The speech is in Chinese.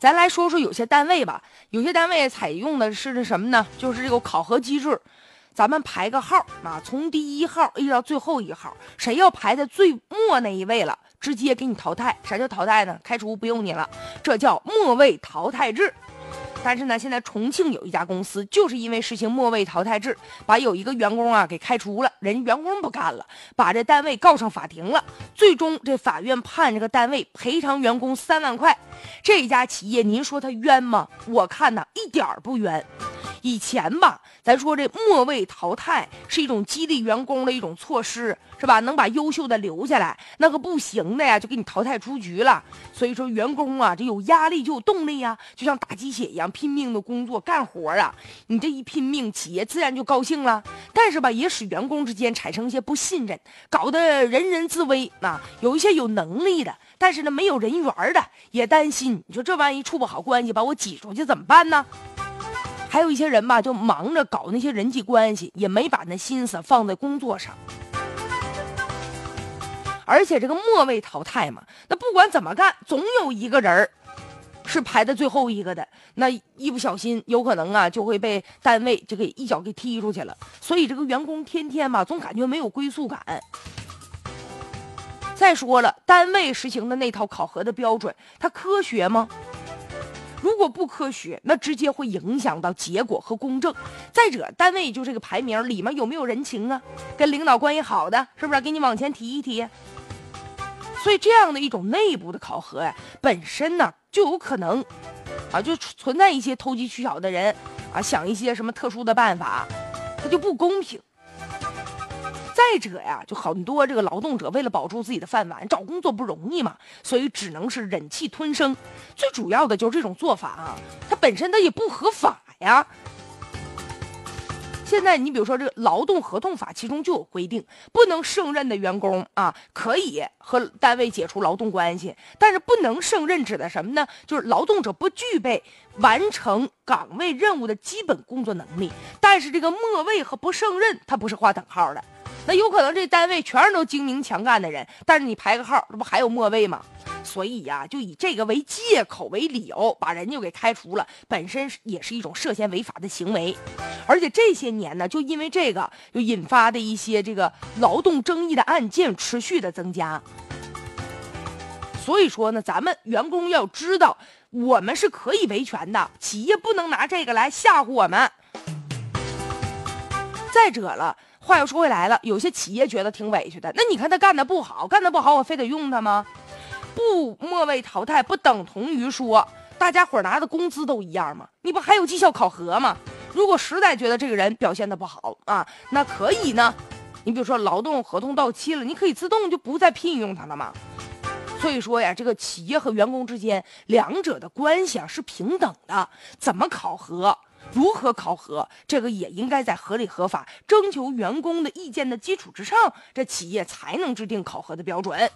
咱来说说有些单位吧，有些单位采用的是什么呢？就是这个考核机制，咱们排个号啊，从第一号一直到最后一号，谁要排在最末那一位了，直接给你淘汰。啥叫淘汰呢？开除不用你了，这叫末位淘汰制。但是呢，现在重庆有一家公司，就是因为实行末位淘汰制，把有一个员工啊给开除了，人员工不干了，把这单位告上法庭了。最终这法院判这个单位赔偿员工三万块。这家企业，您说他冤吗？我看呢，一点儿不冤。以前吧，咱说这末位淘汰是一种激励员工的一种措施，是吧？能把优秀的留下来，那个不行的呀，就给你淘汰出局了。所以说，员工啊，这有压力就有动力呀，就像打鸡血一样，拼命的工作干活啊。你这一拼命，企业自然就高兴了。但是吧，也使员工之间产生一些不信任，搞得人人自危啊。有一些有能力的，但是呢，没有人缘的，也担心。你说这万一处不好关系，把我挤出去怎么办呢？还有一些人吧，就忙着搞那些人际关系，也没把那心思放在工作上。而且这个末位淘汰嘛，那不管怎么干，总有一个人儿是排在最后一个的。那一不小心，有可能啊就会被单位就给一脚给踢出去了。所以这个员工天天吧，总感觉没有归宿感。再说了，单位实行的那套考核的标准，它科学吗？如果不科学，那直接会影响到结果和公正。再者，单位就这个排名里面有没有人情啊？跟领导关系好的，是不是给你往前提一提？所以这样的一种内部的考核呀，本身呢就有可能，啊，就存在一些投机取巧的人，啊，想一些什么特殊的办法，它就不公平。再者呀，就很多这个劳动者为了保住自己的饭碗，找工作不容易嘛，所以只能是忍气吞声。最主要的就是这种做法啊，它本身它也不合法呀。现在你比如说这个劳动合同法，其中就有规定，不能胜任的员工啊，可以和单位解除劳动关系，但是不能胜任指的什么呢？就是劳动者不具备完成岗位任务的基本工作能力。但是这个末位和不胜任，它不是划等号的。那有可能这单位全是都精明强干的人，但是你排个号，这不还有末位吗？所以呀，就以这个为借口为理由，把人就给开除了，本身也是一种涉嫌违法的行为。而且这些年呢，就因为这个，就引发的一些这个劳动争议的案件持续的增加。所以说呢，咱们员工要知道，我们是可以维权的，企业不能拿这个来吓唬我们。再者了。话又说回来了，有些企业觉得挺委屈的。那你看他干的不好，干的不好，我非得用他吗？不末位淘汰，不等同于说大家伙拿的工资都一样吗？你不还有绩效考核吗？如果实在觉得这个人表现的不好啊，那可以呢。你比如说劳动合同到期了，你可以自动就不再聘用他了嘛。所以说呀，这个企业和员工之间两者的关系啊是平等的，怎么考核？如何考核？这个也应该在合理合法、征求员工的意见的基础之上，这企业才能制定考核的标准。